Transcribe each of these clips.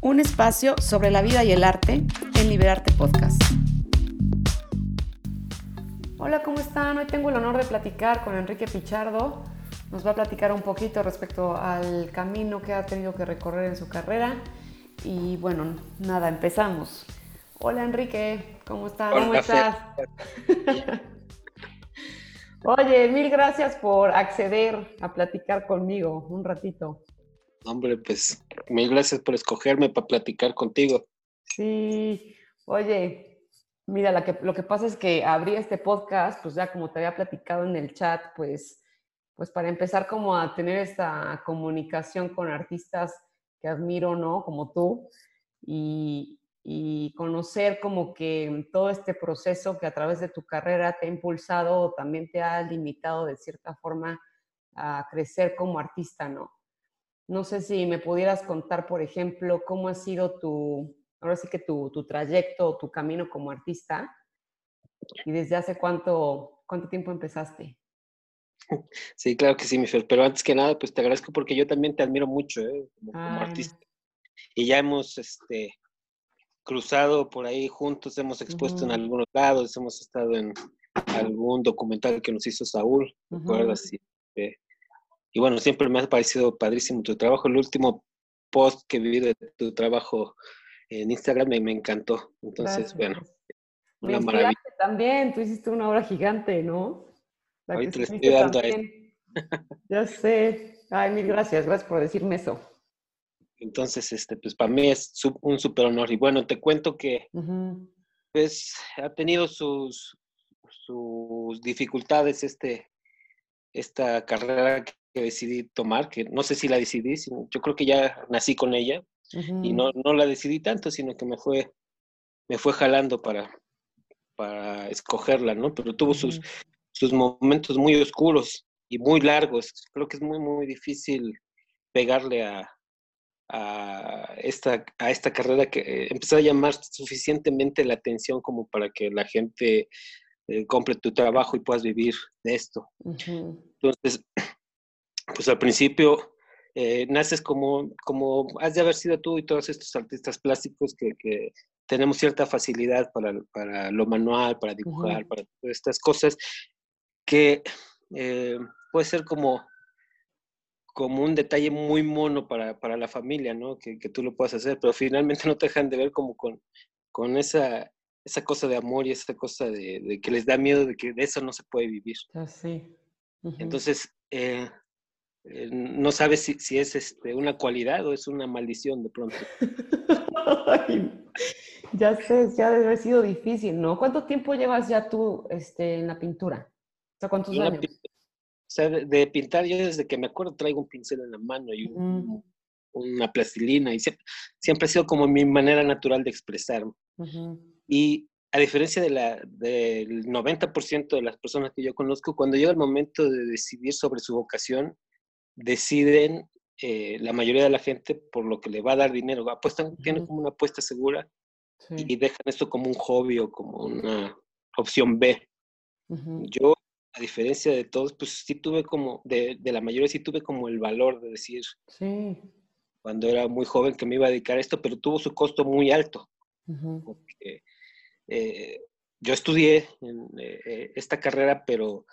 un espacio sobre la vida y el arte en Liberarte Podcast. Hola, ¿cómo están? Hoy tengo el honor de platicar con Enrique Pichardo. Nos va a platicar un poquito respecto al camino que ha tenido que recorrer en su carrera. Y bueno, nada, empezamos. Hola Enrique, ¿cómo estás? ¿Cómo estás? Oye, mil gracias por acceder a platicar conmigo un ratito. Hombre, pues mil gracias por escogerme para platicar contigo. Sí, oye, mira, lo que, lo que pasa es que abrí este podcast, pues ya como te había platicado en el chat, pues, pues para empezar como a tener esta comunicación con artistas que admiro, ¿no? Como tú, y, y conocer como que todo este proceso que a través de tu carrera te ha impulsado también te ha limitado de cierta forma a crecer como artista, ¿no? No sé si me pudieras contar, por ejemplo, cómo ha sido tu, ahora sí que tu, tu trayecto, tu camino como artista y desde hace cuánto, cuánto tiempo empezaste. Sí, claro que sí, Michelle, pero antes que nada, pues te agradezco porque yo también te admiro mucho ¿eh? como, artista. Y ya hemos este, cruzado por ahí juntos, hemos expuesto en algunos lados, hemos estado en algún documental que nos hizo Saúl, ¿recuerdas? Y bueno, siempre me ha parecido padrísimo tu trabajo. El último post que vi de tu trabajo en Instagram me, me encantó. Entonces, bueno, una maravilla. También, tú hiciste una obra gigante, ¿no? La te estoy dando ahí. Ya sé. Ay, mil gracias, gracias por decirme eso. Entonces, este, pues para mí es un súper honor. Y bueno, te cuento que pues ha tenido sus, sus dificultades este, esta carrera que decidí tomar, que no sé si la decidí, yo creo que ya nací con ella y no, no la decidí tanto, sino que me fue, me fue jalando para, para escogerla, ¿no? Pero tuvo sus, sus momentos muy oscuros y muy largos. Creo que es muy, muy difícil pegarle a, a esta, a esta carrera que eh, empezó a llamar suficientemente la atención como para que la gente eh, compre tu trabajo y puedas vivir de esto. Entonces, pues al principio eh, naces como, como has de haber sido tú y todos estos artistas plásticos que, que tenemos cierta facilidad para, para, lo manual, para dibujar, para todas estas cosas, que puede ser como como un detalle muy mono para, para la familia, ¿no? Que, que, tú lo puedas hacer, pero finalmente no te dejan de ver como con, con esa, esa cosa de amor y esa cosa de, de, que les da miedo de que de eso no se puede vivir. Así. Entonces, eh, eh, no sabes si, si es este, una cualidad o es una maldición de pronto. ya sé, ya debe haber sido difícil, ¿no? ¿Cuánto tiempo llevas ya tú este, en la pintura? O sea, ¿cuántos años? O sea, de, pintar, yo desde que me acuerdo traigo un pincel en la mano y una plastilina y siempre, ha sido como mi manera natural de expresarme. Y a diferencia de la, del 90% de las personas que yo conozco, cuando llega el momento de decidir sobre su vocación, deciden eh, la mayoría de la gente por lo que le va a dar dinero. Apuestan, tienen como una apuesta segura y dejan esto como un hobby o como una opción B. Yo a diferencia de todos, pues sí tuve como, de, de, la mayoría sí tuve como el valor de decir, sí. cuando era muy joven que me iba a dedicar a esto, pero tuvo su costo muy alto. porque, eh, yo estudié en, eh, esta carrera, pero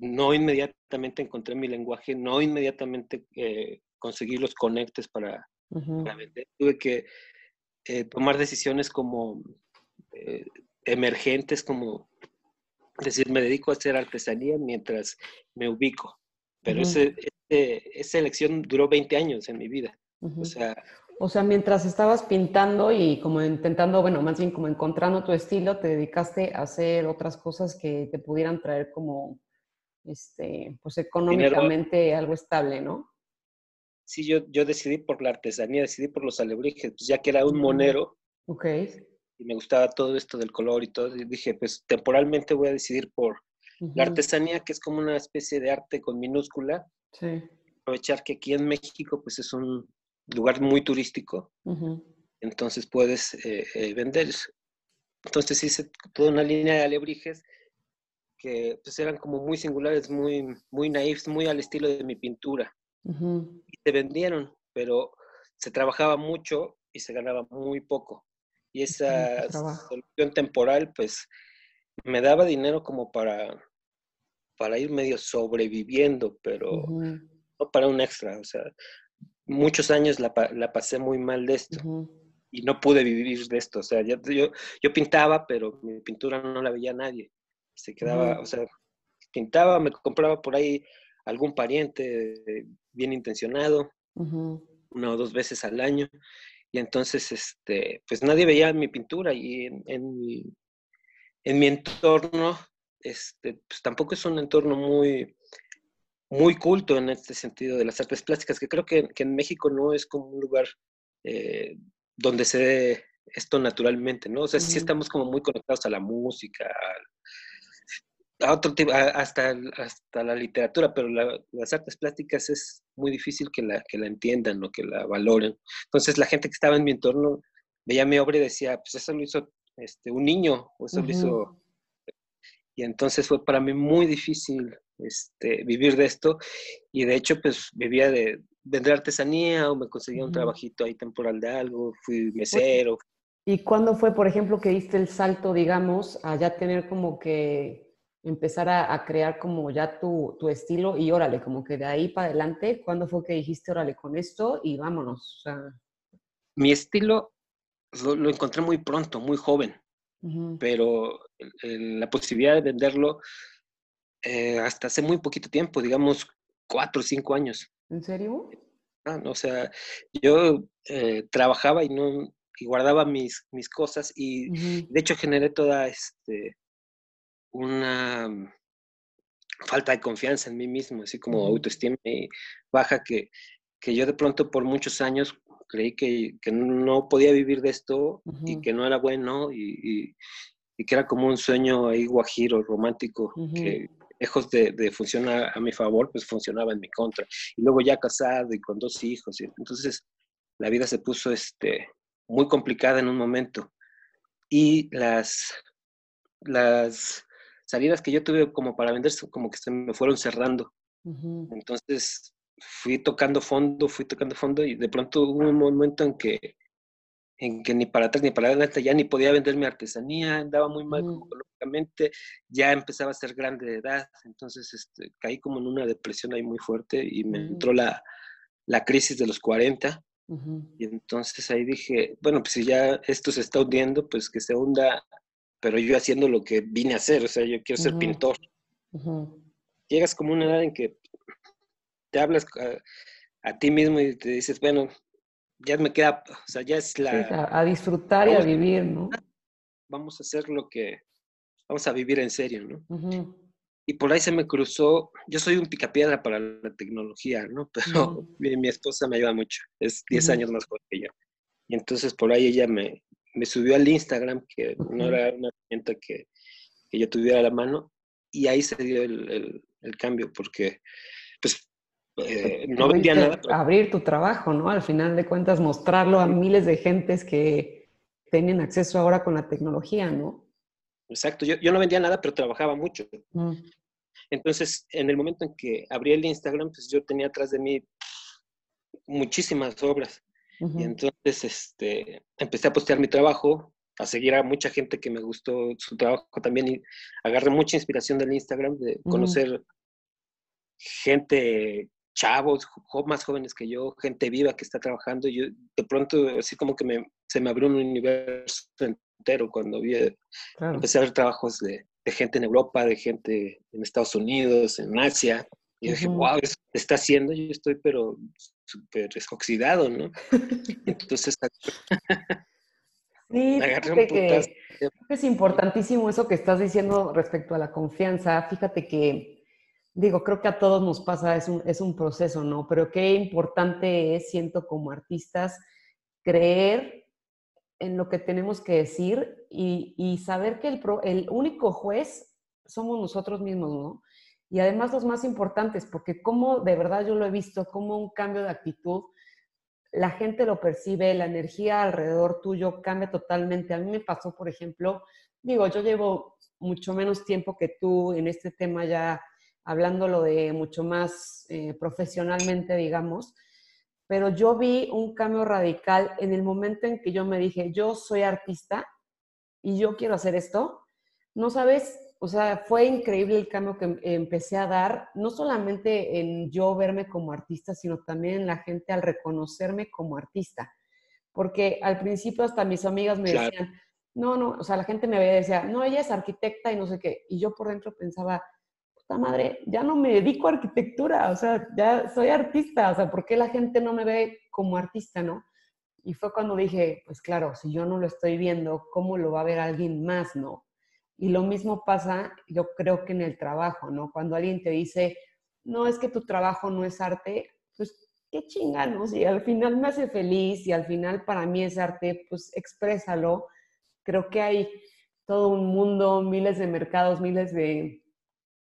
no inmediatamente encontré mi lenguaje, no inmediatamente eh, conseguí los conectes para, para vender. Tuve que eh, tomar decisiones como eh, emergentes, como decir, me dedico a hacer artesanía mientras me ubico. Pero ese, esa elección duró 20 años en mi vida. O sea... O sea, mientras estabas pintando y como intentando, bueno, más bien como encontrando tu estilo, te dedicaste a hacer otras cosas que te pudieran traer como, este, pues económicamente algo estable, ¿no? Sí, yo, yo decidí por la artesanía, decidí por los alebrijes, pues ya que era un monero. Ok y me gustaba todo esto del color y todo, y dije, pues temporalmente voy a decidir por la artesanía, que es como una especie de arte con minúscula. Sí. Aprovechar que aquí en México, pues es un lugar muy turístico, entonces puedes eh, eh, vender. Entonces hice toda una línea de alebrijes que pues eran como muy singulares, muy, muy naifs, muy al estilo de mi pintura. Y se vendieron, pero se trabajaba mucho y se ganaba muy poco. Y esa solución temporal, pues, me daba dinero como para, para ir medio sobreviviendo, pero no para un extra. O sea, muchos años la, la pasé muy mal de esto. Y no pude vivir de esto. O sea, yo, yo, pintaba, pero mi pintura no la veía nadie. Se quedaba, o sea, pintaba, me compraba por ahí algún pariente bien intencionado, una o dos veces al año. Y entonces, este, pues nadie veía mi pintura y en, en, mi, en mi entorno, este, pues tampoco es un entorno muy, muy culto en este sentido de las artes plásticas, que creo que, en México no es como un lugar eh, donde se dé esto naturalmente, ¿no? O sea, sí estamos como muy conectados a la música, a otro tipo, hasta, hasta la literatura, pero las artes plásticas es muy difícil que la, que la entiendan o que la valoren. Entonces la gente que estaba en mi entorno veía mi obra y decía, pues eso lo hizo este, un niño, o eso lo hizo... Y entonces fue para mí muy difícil este, vivir de esto y de hecho pues vivía de vender artesanía o me conseguía un trabajito ahí temporal de algo, fui mesero. ¿Y cuándo fue, por ejemplo, que diste el salto, digamos, a ya tener como que empezar a, crear como ya tu, tu, estilo y órale, como que de ahí para adelante, ¿cuándo fue que dijiste órale con esto y vámonos? Mi estilo lo, encontré muy pronto, muy joven, pero la posibilidad de venderlo eh, hasta hace muy poquito tiempo, digamos cuatro o cinco años. ¿En serio? Ah, o sea, yo eh, trabajaba y no y guardaba mis, mis cosas y de hecho generé toda este una falta de confianza en mí mismo, así como autoestima baja que, que yo de pronto por muchos años creí que, que no podía vivir de esto y que no era bueno y, y, que era como un sueño ahí guajiro, romántico, que lejos de, de, funcionar a mi favor, pues funcionaba en mi contra. Y luego ya casado y con dos hijos, y entonces la vida se puso este, muy complicada en un momento. Y las, las salidas que yo tuve como para vender, como que se me fueron cerrando. Entonces fui tocando fondo, fui tocando fondo y de pronto hubo un momento en que, en que ni para atrás ni para adelante ya ni podía vender mi artesanía, andaba muy mal económicamente, ya empezaba a ser grande de edad, entonces este, caí como en una depresión ahí muy fuerte y me entró la, la, crisis de los 40. Y entonces ahí dije, bueno, pues si ya esto se está hundiendo, pues que se hunda pero yo haciendo lo que vine a hacer, o sea, yo quiero ser pintor. Llegas como una edad en que te hablas a, ti mismo y te dices, bueno, ya me queda, o sea, ya es la... a, disfrutar y a vivir, ¿no? Vamos a hacer lo que, vamos a vivir en serio, ¿no? Y por ahí se me cruzó, yo soy un picapiedra para la tecnología, ¿no? Pero mi, esposa me ayuda mucho, es 10 años más joven que yo. Y entonces por ahí ella me, me subió al Instagram, que no era una herramienta que, que, yo tuviera a la mano, y ahí se dio el, el, cambio, porque pues eh, no vendía nada. Abrir tu trabajo, ¿no? Al final de cuentas, mostrarlo a miles de gentes que tienen acceso ahora con la tecnología, ¿no? Exacto, yo, yo no vendía nada, pero trabajaba mucho. Mm. Entonces, en el momento en que abrí el Instagram, pues yo tenía atrás de mí muchísimas obras. Y entonces este, empecé a postear mi trabajo, a seguir a mucha gente que me gustó su trabajo también y agarré mucha inspiración del Instagram, de conocer gente, chavos, más jóvenes que yo, gente viva que está trabajando. Y yo de pronto así como que me, se me abrió un universo entero cuando vi, empecé a ver trabajos de, de, gente en Europa, de gente en Estados Unidos, en Asia. Y dije, wow, se está haciendo, yo estoy pero súper oxidado, ¿no? Entonces, sí, que es importantísimo eso que estás diciendo respecto a la confianza. Fíjate que, digo, creo que a todos nos pasa, es un, es un proceso, ¿no? Pero qué importante es, siento como artistas, creer en lo que tenemos que decir y, y saber que el, el único juez somos nosotros mismos, ¿no? Y además los más importantes, porque como de verdad yo lo he visto, como un cambio de actitud, la gente lo percibe, la energía alrededor tuyo cambia totalmente. A mí me pasó, por ejemplo, digo, yo llevo mucho menos tiempo que tú en este tema ya hablándolo de mucho más eh, profesionalmente, digamos, pero yo vi un cambio radical en el momento en que yo me dije, yo soy artista y yo quiero hacer esto. No sabes, o sea, fue increíble el cambio que empecé a dar, no solamente en yo verme como artista, sino también en la gente al reconocerme como artista. Porque al principio hasta mis amigas me decían, no, no, o sea, la gente me veía y decía, no, ella es arquitecta y no sé qué. Y yo por dentro pensaba, madre, ya no me dedico a arquitectura, o sea, ya soy artista, o sea, ¿por qué la gente no me ve como artista, no? Y fue cuando dije, pues claro, si yo no lo estoy viendo, ¿cómo lo va a ver alguien más, no? Y lo mismo pasa, yo creo que en el trabajo, ¿no? Cuando alguien te dice, no, es que tu trabajo no es arte, pues qué chinga, ¿no? Si al final me hace feliz y al final para mí es arte, pues exprésalo. Creo que hay todo un mundo, miles de mercados, miles de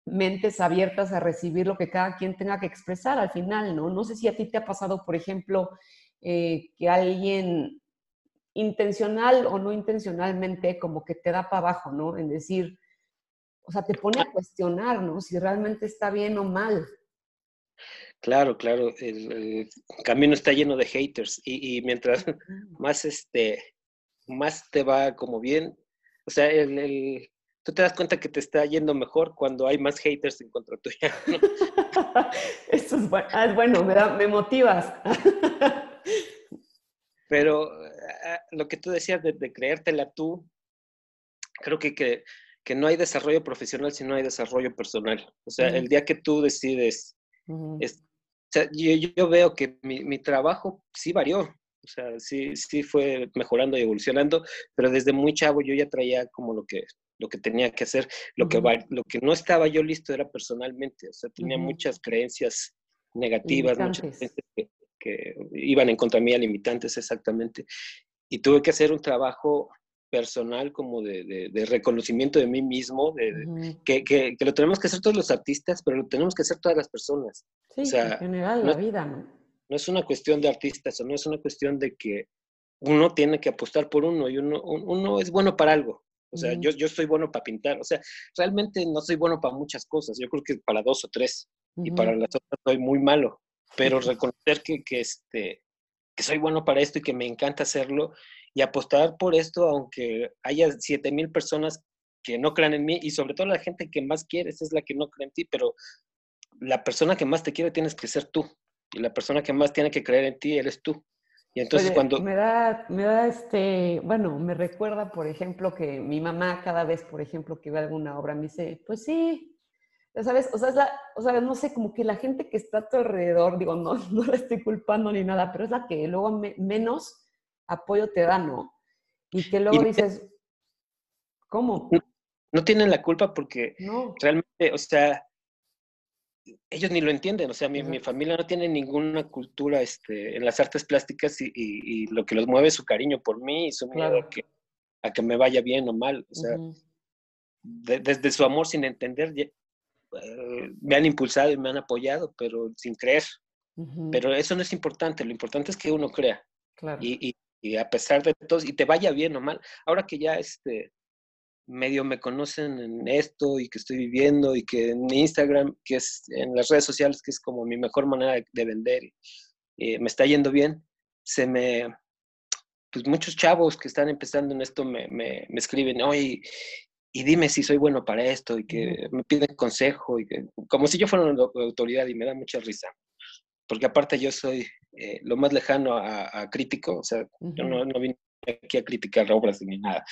mentes abiertas a recibir lo que cada quien tenga que expresar al final, ¿no? No sé si a ti te ha pasado, por ejemplo, eh, que alguien intencional o no intencionalmente como que te da para abajo, ¿no? En decir, o sea, te pone a cuestionar, ¿no? Si realmente está bien o mal. Claro, claro, el, camino está lleno de haters y, mientras más, este, más te va como bien, o sea, el, tú te das cuenta que te está yendo mejor cuando hay más haters en contra tuya. Eso es bueno, ah, es bueno me, me motivas. Pero ah, lo que tú decías de, creértela tú, creo que, que, que, no hay desarrollo profesional si no hay desarrollo personal. O sea, el día que tú decides, es, o sea, yo, yo, veo que mi, mi, trabajo sí varió. O sea, sí, sí fue mejorando y evolucionando, pero desde muy chavo yo ya traía como lo que lo que tenía que hacer. Lo, que, lo que no estaba yo listo era personalmente, o sea, tenía muchas creencias negativas, muchas creencias que, iban en contra mía, limitantes exactamente. Y tuve que hacer un trabajo personal como de, reconocimiento de mí mismo, de, que, que, lo tenemos que hacer todos los artistas, pero lo tenemos que hacer todas las personas. Sí, en general, la vida, ¿no? No es una cuestión de artistas, o no es una cuestión de que uno tiene que apostar por uno y uno, uno es bueno para algo. O sea, yo, yo soy bueno para pintar. O sea, realmente no soy bueno para muchas cosas. Yo creo que para dos o tres. Y para las otras soy muy malo. Pero reconocer que, que, este, que soy bueno para esto y que me encanta hacerlo y apostar por esto, aunque haya siete mil personas que no crean en mí y sobre todo la gente que más quieres es la que no cree en ti, pero la persona que más te quiere tienes que ser tú y la persona que más tiene que creer en ti eres tú. Y entonces cuando... Me da, me da este, bueno, me recuerda, por ejemplo, que mi mamá cada vez, por ejemplo, que ve alguna obra, me dice, pues sí, ya sabes, o sea, es la, o sea, no sé, como que la gente que está a tu alrededor, digo, no, no la estoy culpando ni nada, pero es la que luego menos apoyo te da, ¿no? Y que luego dices, ¿cómo? No, tienen la culpa porque realmente, o sea, ellos ni lo entienden, o sea, mi, mi, familia no tiene ninguna cultura este, en las artes plásticas y, y, lo que los mueve es su cariño por mí y su miedo a, que, a que me vaya bien o mal. O sea, desde su amor sin entender, eh, me han impulsado y me han apoyado, pero sin creer. Pero eso no es importante, lo importante es que uno crea. Y, y, a pesar de todo, y te vaya bien o mal, ahora que ya este, medio me conocen en esto y que estoy viviendo y que en Instagram, que es en las redes sociales, que es como mi mejor manera de, vender, eh, me está yendo bien, se me, pues muchos chavos que están empezando en esto me, me, me escriben, oye, y dime si soy bueno para esto y que me piden consejo, y que, como si yo fuera una autoridad y me da mucha risa. Porque aparte yo soy eh, lo más lejano a, crítico, o sea, yo no, no vine aquí a criticar obras ni nada.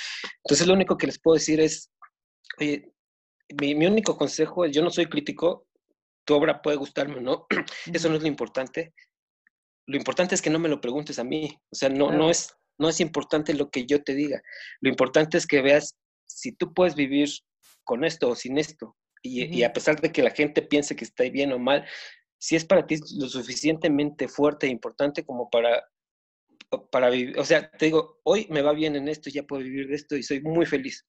Entonces lo único que les puedo decir es, oye, mi, mi único consejo es, yo no soy crítico, tu obra puede gustarme o no, eso no es lo importante. Lo importante es que no me lo preguntes a mí, o sea, no, no, es, no es importante lo que yo te diga, lo importante es que veas si tú puedes vivir con esto o sin esto. Y, y, a pesar de que la gente piense que está bien o mal, si es para ti lo suficientemente fuerte e importante como para para vivir, o sea, te digo, hoy me va bien en esto, ya puedo vivir de esto y soy muy feliz.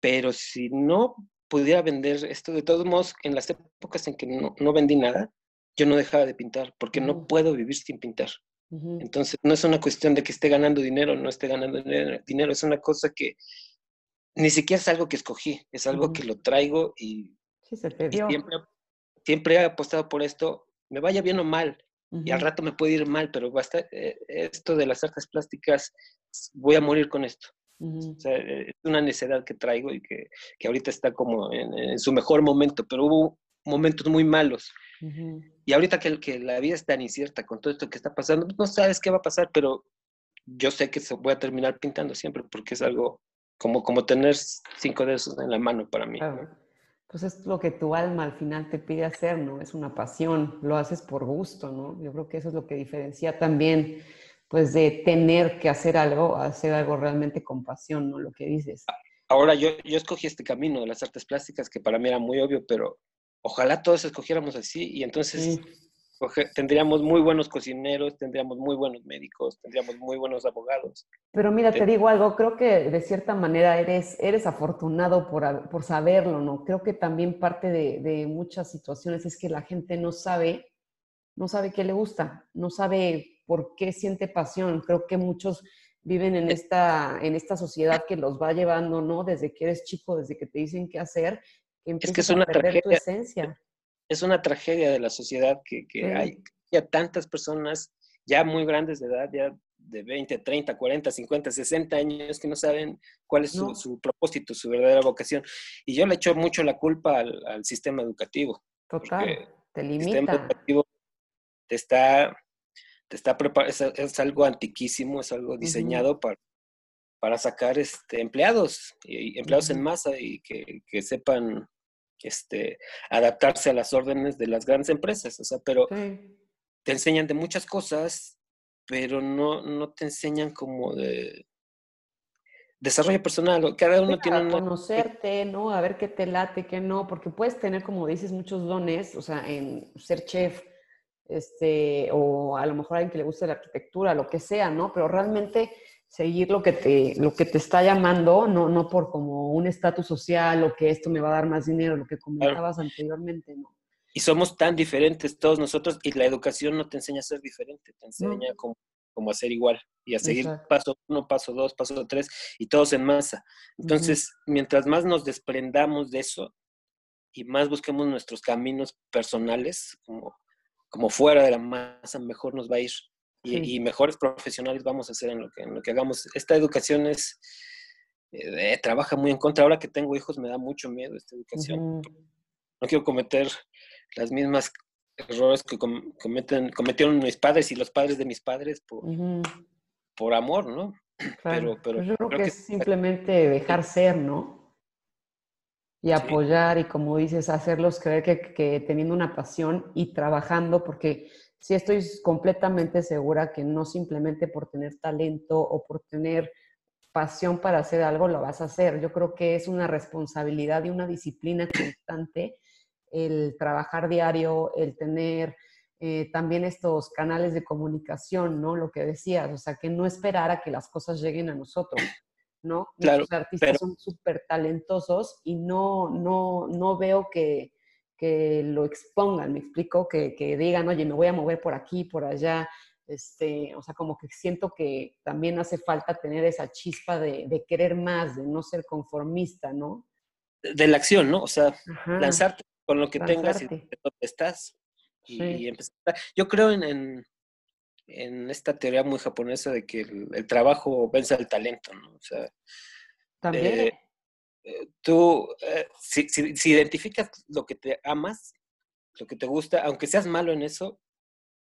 Pero si no pudiera vender esto, de todos modos, en las épocas en que no, no vendí nada, yo no dejaba de pintar, porque no puedo vivir sin pintar. Entonces, no es una cuestión de que esté ganando dinero o no esté ganando dinero, es una cosa que ni siquiera es algo que escogí, es algo que lo traigo y, sí, se te dio. siempre, siempre he apostado por esto, me vaya bien o mal, y al rato me puede ir mal, pero basta, eh, esto de las artes plásticas, voy a morir con esto. O sea, eh, es una necesidad que traigo y que, que ahorita está como en, su mejor momento, pero hubo momentos muy malos. Y ahorita que, que la vida es tan incierta con todo esto que está pasando, no sabes qué va a pasar, pero yo sé que voy a terminar pintando siempre porque es algo como, como tener cinco dedos en la mano para mí. Pues es lo que tu alma al final te pide hacer, ¿no? Es una pasión, lo haces por gusto, ¿no? Yo creo que eso es lo que diferencia también, pues, de tener que hacer algo, hacer algo realmente con pasión, ¿no? Lo que dices. Ahora, yo, yo escogí este camino de las artes plásticas que para mí era muy obvio, pero ojalá todos escogiéramos así y entonces tendríamos muy buenos cocineros, tendríamos muy buenos médicos, tendríamos muy buenos abogados. Pero mira, te digo algo, creo que de cierta manera eres, eres afortunado por, por saberlo, ¿no? Creo que también parte de, de, muchas situaciones es que la gente no sabe, no sabe qué le gusta, no sabe por qué siente pasión. Creo que muchos viven en esta, en esta sociedad que los va llevando, ¿no? Desde que eres chico, desde que te dicen qué hacer, que es que es una a perder tu esencia es una tragedia de la sociedad que, hay ya tantas personas ya muy grandes de edad, ya de 20, 30, 40, 50, 60 años que no saben cuál es su, propósito, su verdadera vocación. Y yo le echo mucho la culpa al, sistema educativo. Total, te limita. El sistema educativo te está, te está preparando, es, algo antiquísimo, es algo diseñado para, para sacar este, empleados, y, empleados en masa y que, que sepan este, adaptarse a las órdenes de las grandes empresas, o sea, pero te enseñan de muchas cosas, pero no, no te enseñan como de desarrollo personal, cada uno tiene conocerte, ¿no? A ver qué te late, qué no, porque puedes tener, como dices, muchos dones, o sea, en ser chef, este, o a lo mejor a alguien que le guste la arquitectura, lo que sea, ¿no? Pero realmente seguir lo que te, lo que te está llamando, no, no por como un estatus social o que esto me va a dar más dinero, lo que comentabas anteriormente, ¿no? Y somos tan diferentes todos nosotros y la educación no te enseña a ser diferente, te enseña como, como, a ser igual y a seguir paso uno, paso dos, paso tres y todos en masa. Entonces, mientras más nos desprendamos de eso y más busquemos nuestros caminos personales como, como fuera de la masa, mejor nos va a ir y, mejores profesionales vamos a ser en lo que, en lo que hagamos. Esta educación es, eh, trabaja muy en contra. Ahora que tengo hijos me da mucho miedo esta educación. No quiero cometer las mismas errores que cometen, cometieron mis padres y los padres de mis padres por, por amor, ¿no? Pero, pero pues yo creo, que, es simplemente dejar ser, ¿no? Y apoyar y como dices, hacerlos creer que, que, teniendo una pasión y trabajando, porque sí estoy completamente segura que no simplemente por tener talento o por tener pasión para hacer algo lo vas a hacer. Yo creo que es una responsabilidad y una disciplina constante el trabajar diario, el tener eh, también estos canales de comunicación, ¿no? Lo que decías, o sea, que no esperar a que las cosas lleguen a nosotros, ¿no? Los artistas son súper talentosos y no, no, no veo que, que lo expongan, me explico, que, que, digan, oye, me voy a mover por aquí, por allá, este, o sea, como que siento que también hace falta tener esa chispa de, de querer más, de no ser conformista, ¿no? De la acción, ¿no? O sea, lanzarte con lo que tengas y de dónde estás. Y, empezar. Yo creo en, en, esta teoría muy japonesa de que el, trabajo vence al talento, ¿no? O sea, también. Eh, tú, eh, si, si, identificas lo que te amas, lo que te gusta, aunque seas malo en eso,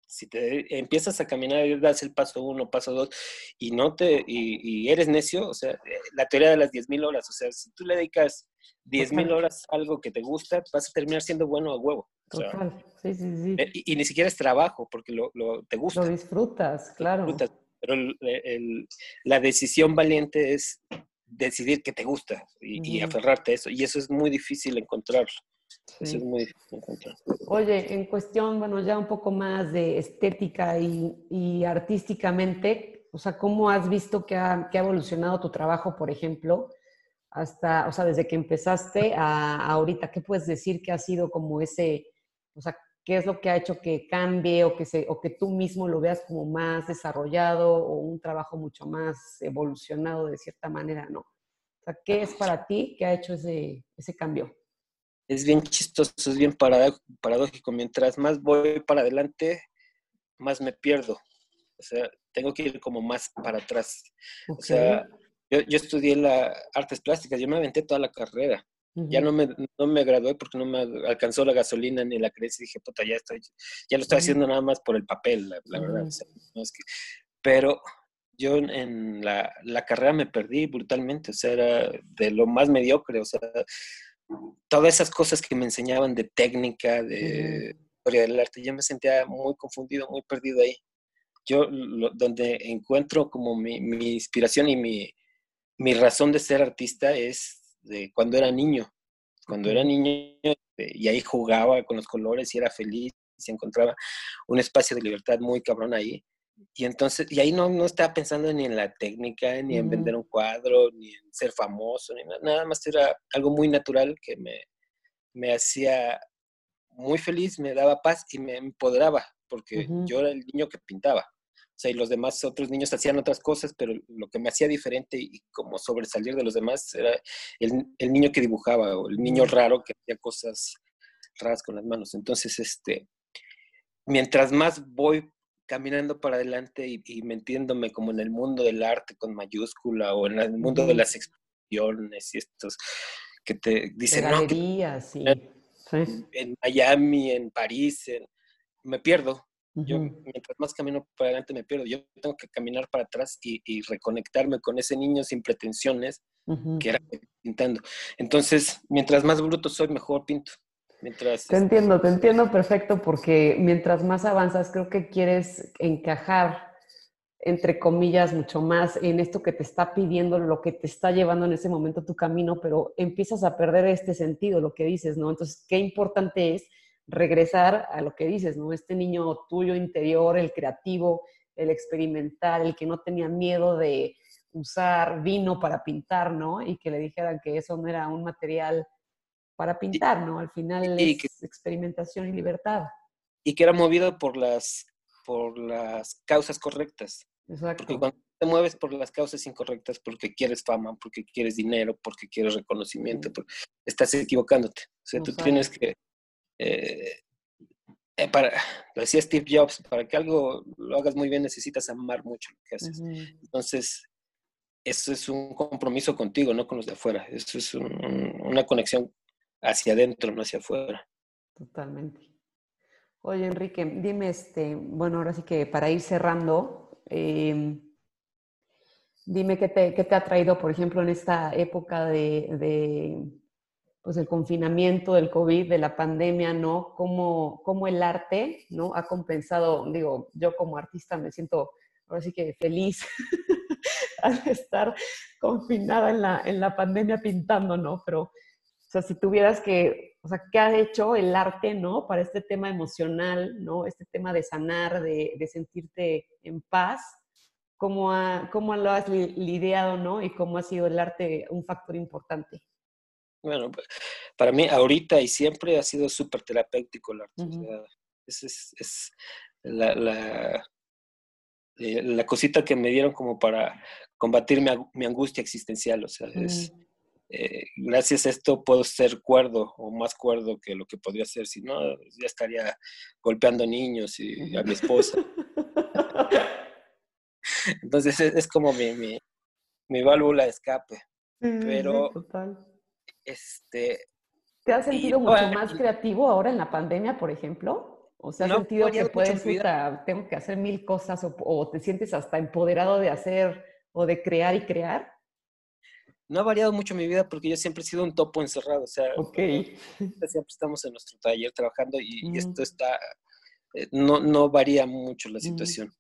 si te empiezas a caminar y das el paso uno, paso dos, y no te, y, eres necio, o sea, eh, la teoría de las 10.000 horas, o sea, si tú le dedicas 10.000 horas a algo que te gusta, vas a terminar siendo bueno a huevo. sí, sí, sí. Y, ni siquiera es trabajo, porque lo, lo te gusta. Lo disfrutas, claro. pero la decisión valiente es decidir que te gusta y, aferrarte a eso. Y eso es muy difícil encontrarlo. Eso es muy difícil encontrar. Oye, en cuestión, bueno, ya un poco más de estética y, artísticamente, o sea, ¿cómo has visto que ha, que ha, evolucionado tu trabajo, por ejemplo, hasta, o sea, desde que empezaste a, ahorita? ¿Qué puedes decir que ha sido como ese, o sea, qué es lo que ha hecho que cambie o que, se, o que tú mismo lo veas como más desarrollado o un trabajo mucho más evolucionado de cierta manera, ¿no? O sea, ¿qué es para ti que ha hecho ese, ese cambio? Es bien chistoso, es bien paradójico. Mientras más voy para adelante, más me pierdo. O sea, tengo que ir como más para atrás. O sea, yo, yo, estudié la artes plásticas, yo me aventé toda la carrera. Ya no me, no me gradué porque no me alcanzó la gasolina ni la creencia. Dije, puta, ya estoy, ya lo estoy haciendo nada más por el papel, la, verdad. no es que, pero yo en la, la, carrera me perdí brutalmente, o sea, era de lo más mediocre, o sea, todas esas cosas que me enseñaban de técnica, de historia del arte, yo me sentía muy confundido, muy perdido ahí. Yo donde encuentro como mi, mi inspiración y mi, mi, razón de ser artista es de cuando era niño. Cuando era niño este, y ahí jugaba con los colores y era feliz, y se encontraba un espacio de libertad muy cabrón ahí y entonces, y ahí no, no estaba pensando ni en la técnica, ni en vender un cuadro, ni en ser famoso, ni nada, nada más era algo muy natural que me, me hacía muy feliz, me daba paz y me empoderaba, porque yo era el niño que pintaba. O sea, y los demás otros niños hacían otras cosas, pero lo que me hacía diferente y como sobresalir de los demás era el, el niño que dibujaba o el niño raro que hacía cosas raras con las manos. Entonces, este, mientras más voy caminando para adelante y, metiéndome como en el mundo del arte con mayúscula o en el mundo de las exposiciones y estos que te dicen no, en Miami, en París, me pierdo. Yo mientras más camino para adelante me pierdo. Yo tengo que caminar para atrás y, reconectarme con ese niño sin pretensiones que era pintando. Entonces, mientras más bruto soy, mejor pinto. Te entiendo, te entiendo perfecto porque mientras más avanzas creo que quieres encajar, entre comillas, mucho más en esto que te está pidiendo, lo que te está llevando en ese momento tu camino, pero empiezas a perder este sentido, lo que dices, ¿no? Entonces, qué importante es regresar a lo que dices, ¿no? Este niño tuyo interior, el creativo, el experimental, el que no tenía miedo de usar vino para pintar, ¿no? Y que le dijeran que eso no era un material para pintar, ¿no? Al final es experimentación y libertad. Y que era movido por las, por las causas correctas. Exacto. Porque cuando te mueves por las causas incorrectas, porque quieres fama, porque quieres dinero, porque quieres reconocimiento, estás equivocándote. O sea, tú tienes que... Eh, eh, para, lo decía Steve Jobs, para que algo lo hagas muy bien necesitas amar mucho lo que haces. Entonces, eso es un compromiso contigo, no con los de afuera. Eso es una conexión hacia adentro, no hacia afuera. Totalmente. Oye, Enrique, dime, este, bueno, ahora sí que para ir cerrando, em, dime qué te, qué te, ha traído, por ejemplo, en esta época de, de pues el confinamiento, del COVID, de la pandemia, ¿no? ¿Cómo, cómo el arte, ¿no? Ha compensado, digo, yo como artista me siento ahora sí que feliz al estar confinada en la, en la pandemia pintando, ¿no? Pero sea, si tuvieras que, o sea, ¿qué ha hecho el arte, ¿no? Para este tema emocional, ¿no? Este tema de sanar, de, de sentirte en paz. ¿Cómo, ha, ¿Cómo lo has lidiado, ¿no? Y cómo ha sido el arte un factor importante. Bueno, pues, para mí ahorita y siempre ha sido súper terapéutico el arte. o sea, es, es, es la, la, eh, la, cosita que me dieron como para combatir mi, mi angustia existencial. O sea, es, eh, gracias a esto puedo ser cuerdo o más cuerdo que lo que podría ser, si no, ya estaría golpeando niños y a mi esposa. Entonces es, como mi, mi, mi, válvula de escape. Pero, este... ¿Te has sentido mucho más creativo ahora en la pandemia, por ejemplo? ¿O se ha sentido que puedes, tengo que hacer mil cosas o te sientes hasta empoderado de hacer o de crear y crear? no ha variado mucho mi vida porque yo siempre he sido un topo encerrado, o sea, siempre estamos en nuestro taller trabajando y, esto está, eh, no, no varía mucho la situación.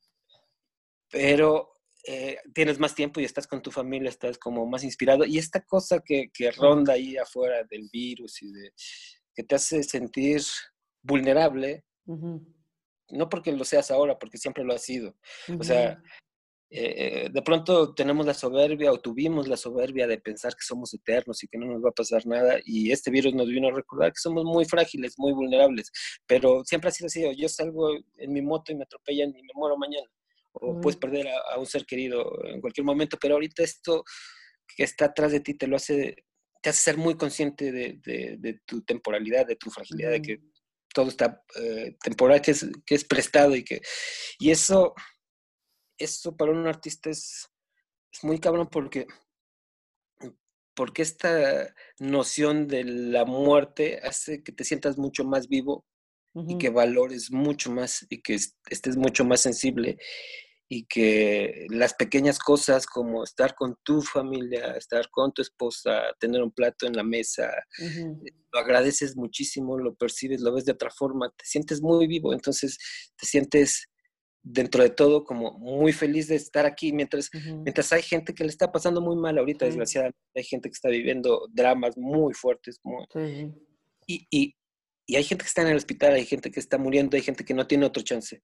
Pero eh, tienes más tiempo y estás con tu familia, estás como más inspirado. Y esta cosa que, que ronda ahí afuera del virus y de, que te hace sentir vulnerable, no porque lo seas ahora, porque siempre lo has sido. O sea, eh, de pronto tenemos la soberbia o tuvimos la soberbia de pensar que somos eternos y que no nos va a pasar nada y este virus nos vino a recordar que somos muy frágiles, muy vulnerables, pero siempre ha sido así, yo salgo en mi moto y me atropellan y me muero mañana, o puedes perder a, un ser querido en cualquier momento, pero ahorita esto que está atrás de ti te lo hace, te hace ser muy consciente de, tu temporalidad, de tu fragilidad, de que todo está eh, temporal, que es, que es prestado y que... Y eso, eso para un artista es, es muy cabrón porque porque esta noción de la muerte hace que te sientas mucho más vivo y que valores mucho más y que estés mucho más sensible y que las pequeñas cosas como estar con tu familia, estar con tu esposa, tener un plato en la mesa, eh, lo agradeces muchísimo, lo percibes, lo ves de otra forma, te sientes muy vivo, entonces te sientes dentro de todo como muy feliz de estar aquí mientras, mientras hay gente que le está pasando muy mal ahorita, desgraciadamente hay gente que está viviendo dramas muy fuertes y, y, y, hay gente que está en el hospital, hay gente que está muriendo, hay gente que no tiene otro chance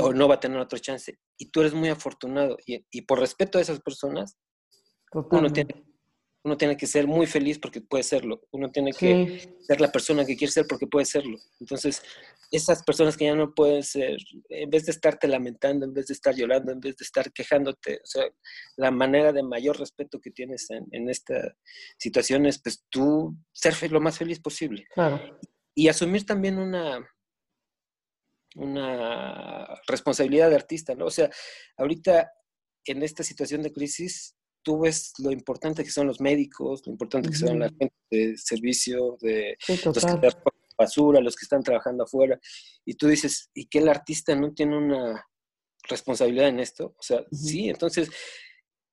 o no va a tener otro chance y tú eres muy afortunado y, y por respeto a esas personas uno tiene, uno tiene que ser muy feliz porque puede serlo. Uno tiene que ser la persona que quiere ser porque puede serlo. Entonces, esas personas que ya no pueden ser, en vez de estarte lamentando, en vez de estar llorando, en vez de estar quejándote, o sea, la manera de mayor respeto que tienes en, en esta situación es, pues, tú ser lo más feliz posible. Claro. Y asumir también una, una responsabilidad de artista, ¿no? O sea, ahorita en esta situación de crisis, tú ves lo importante que son los médicos, lo importante que son la gente de servicio, de los que están basura, los que están trabajando afuera, y tú dices, ¿y qué el artista no tiene una responsabilidad en esto? O sea, sí, entonces,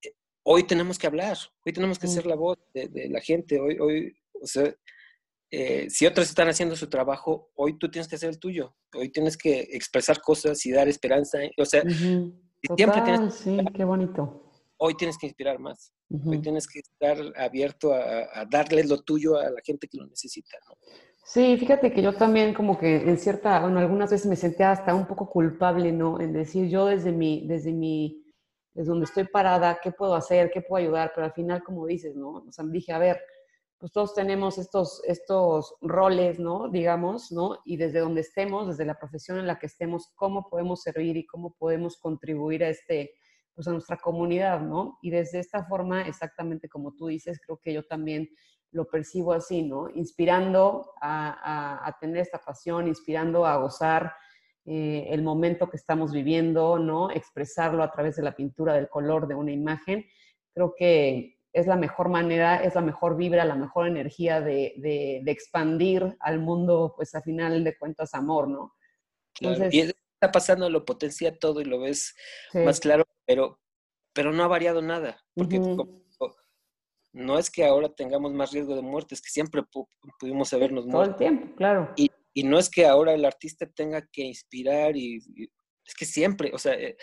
eh, hoy tenemos que hablar, hoy tenemos que ser la voz de, la gente, hoy, hoy, o sea, eh, si otros están haciendo su trabajo, hoy tú tienes que hacer el tuyo, hoy tienes que expresar cosas y dar esperanza, o sea, siempre tienes... Sí, qué bonito hoy tienes que inspirar más. Hoy tienes que estar abierto a, darle lo tuyo a la gente que lo necesita. ¿no? Sí, fíjate que yo también como que en cierta, bueno, algunas veces me sentía hasta un poco culpable, ¿no? En decir yo desde mi, desde mi, desde donde estoy parada, ¿qué puedo hacer? ¿Qué puedo ayudar? Pero al final, como dices, ¿no? O sea, dije, a ver, pues todos tenemos estos, estos roles, ¿no? Digamos, ¿no? Y desde donde estemos, desde la profesión en la que estemos, ¿cómo podemos servir y cómo podemos contribuir a este, pues a nuestra comunidad, ¿no? Y desde esta forma, exactamente como tú dices, creo que yo también lo percibo así, ¿no? Inspirando a, tener esta pasión, inspirando a gozar eh, el momento que estamos viviendo, ¿no? Expresarlo a través de la pintura, del color de una imagen. Creo que es la mejor manera, es la mejor vibra, la mejor energía de, expandir al mundo, pues a final de cuentas, amor, ¿no? Entonces, está pasando, lo potencia todo y lo ves más claro pero, pero no ha variado nada, porque no es que ahora tengamos más riesgo de muerte, es que siempre pudimos habernos muerto. Todo el tiempo, claro. Y, y, no es que ahora el artista tenga que inspirar, y, es que siempre, o sea, eh,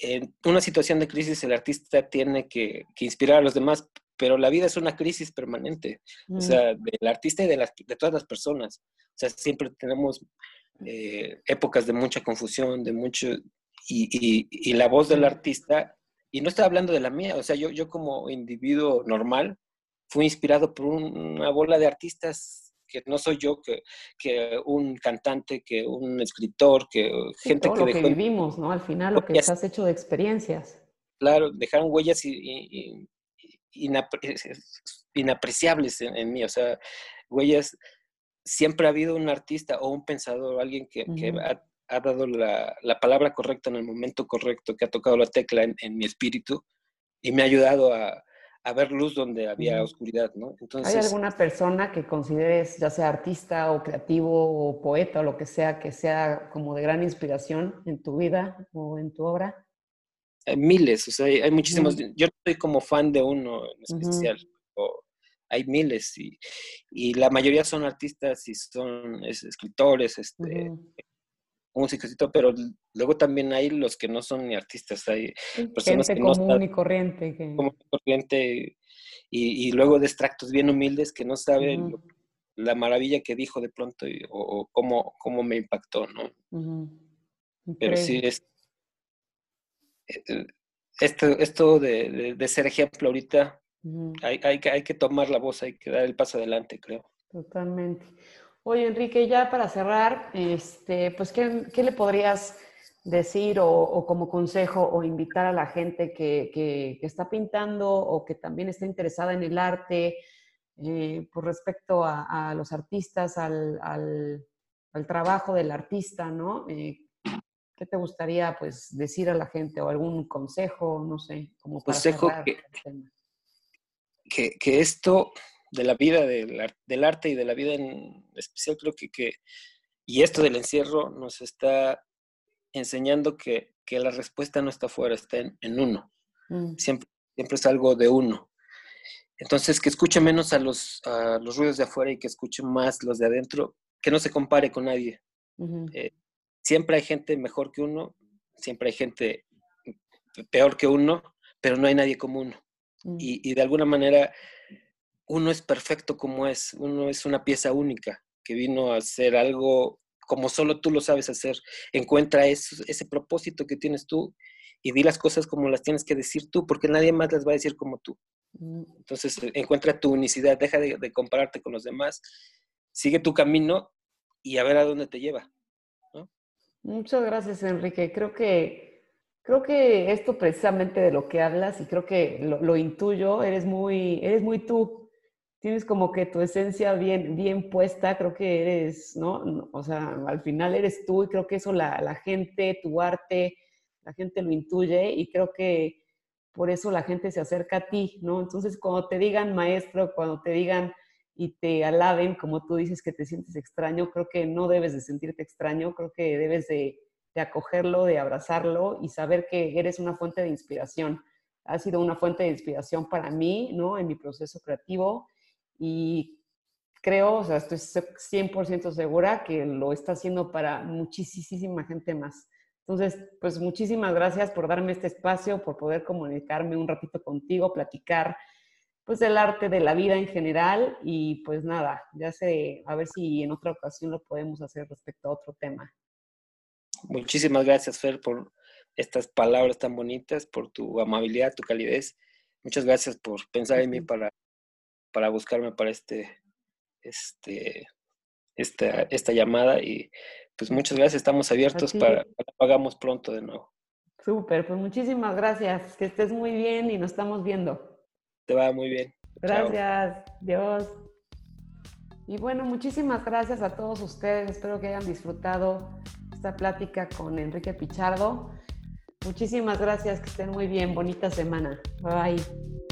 en una situación de crisis el artista tiene que, que, inspirar a los demás, pero la vida es una crisis permanente, o sea, del artista y de, las, de todas las personas. O sea, siempre tenemos eh, épocas de mucha confusión, de mucho, y, la voz del artista, y no estoy hablando de la mía, o sea, yo, yo como individuo normal fui inspirado por una bola de artistas que no soy yo, que, que un cantante, que un escritor, que gente todo que... Lo que vivimos, ¿no? Al final lo que has hecho de experiencias. Claro, dejaron huellas inapreciables en, mí, o sea, huellas siempre ha habido un artista o un pensador, alguien que, que ha dado la, la, palabra correcta en el momento correcto, que ha tocado la tecla en, en mi espíritu y me ha ayudado a, a ver luz donde había oscuridad, ¿no? Entonces, ¿Hay alguna persona que consideres, ya sea artista o creativo o poeta o lo que sea, que sea como de gran inspiración en tu vida o en tu obra? Hay miles, o sea, hay, muchísimos. Yo no soy como fan de uno en especial, hay miles y, y, la mayoría son artistas y son escritores, este, músicos y todo, pero luego también hay los que no son ni artistas, hay personas que común no y corriente. Que... corriente y, y, luego de extractos bien humildes que no saben la maravilla que dijo de pronto o, cómo, cómo, me impactó, ¿no? Pero sí es... Eh, eh, esto, esto de, de, ser ejemplo ahorita, hay, hay, hay que tomar la voz, hay que dar el paso adelante, creo. Totalmente. Oye, Enrique, ya para cerrar, este, pues, ¿qué, le podrías decir o, como consejo o invitar a la gente que, está pintando o que también está interesada en el arte, eh, por respecto a, los artistas, al, al trabajo del artista, ¿no? Eh, ¿Qué te gustaría pues decir a la gente o algún consejo, no sé, como para consejo que, que, que, esto de la vida del, del, arte y de la vida en especial creo que, que y esto del encierro nos está enseñando que, que la respuesta no está fuera, está en, en uno. Mm. Siempre, siempre es algo de uno. Entonces, que escuche menos a los, a los ruidos de afuera y que escuche más los de adentro, que no se compare con nadie. eh, siempre hay gente mejor que uno, siempre hay gente peor que uno, pero no hay nadie como uno. Mm. Y, y, de alguna manera, uno es perfecto como es, uno es una pieza única que vino a hacer algo como solo tú lo sabes hacer. Encuentra eso, ese propósito que tienes tú y di las cosas como las tienes que decir tú, porque nadie más las va a decir como tú. Mm. Entonces, encuentra tu unicidad, deja de, de compararte con los demás, sigue tu camino y a ver a dónde te lleva. Muchas gracias, Enrique. Creo que, creo que esto precisamente de lo que hablas y creo que lo, lo, intuyo, eres muy, eres muy tú. Tienes como que tu esencia bien, bien puesta, creo que eres, ¿no? O sea, al final eres tú y creo que eso la, la gente, tu arte, la gente lo intuye y creo que por eso la gente se acerca a ti, ¿no? Entonces, cuando te digan maestro, cuando te digan y te alaben, como tú dices que te sientes extraño, creo que no debes de sentirte extraño, creo que debes de, de acogerlo, de abrazarlo y saber que eres una fuente de inspiración. Ha sido una fuente de inspiración para mí, ¿no? En mi proceso creativo y creo, o sea, estoy 100% segura que lo está haciendo para muchísima gente más. Entonces, pues muchísimas gracias por darme este espacio, por poder comunicarme un ratito contigo, platicar, pues el arte de la vida en general y pues nada, ya sé, a ver si en otra ocasión lo podemos hacer respecto a otro tema. Muchísimas gracias, Fer, por estas palabras tan bonitas, por tu amabilidad, tu calidez. Muchas gracias por pensar en mí para, para buscarme para este, este, esta, esta llamada y pues muchas gracias, estamos abiertos para, para que lo hagamos pronto de nuevo. Súper, pues muchísimas gracias, que estés muy bien y nos estamos viendo. Te va muy bien. Gracias, Dios. Y bueno, muchísimas gracias a todos ustedes. Espero que hayan disfrutado esta plática con Enrique Pichardo. Muchísimas gracias, que estén muy bien. Bonita semana. Bye bye.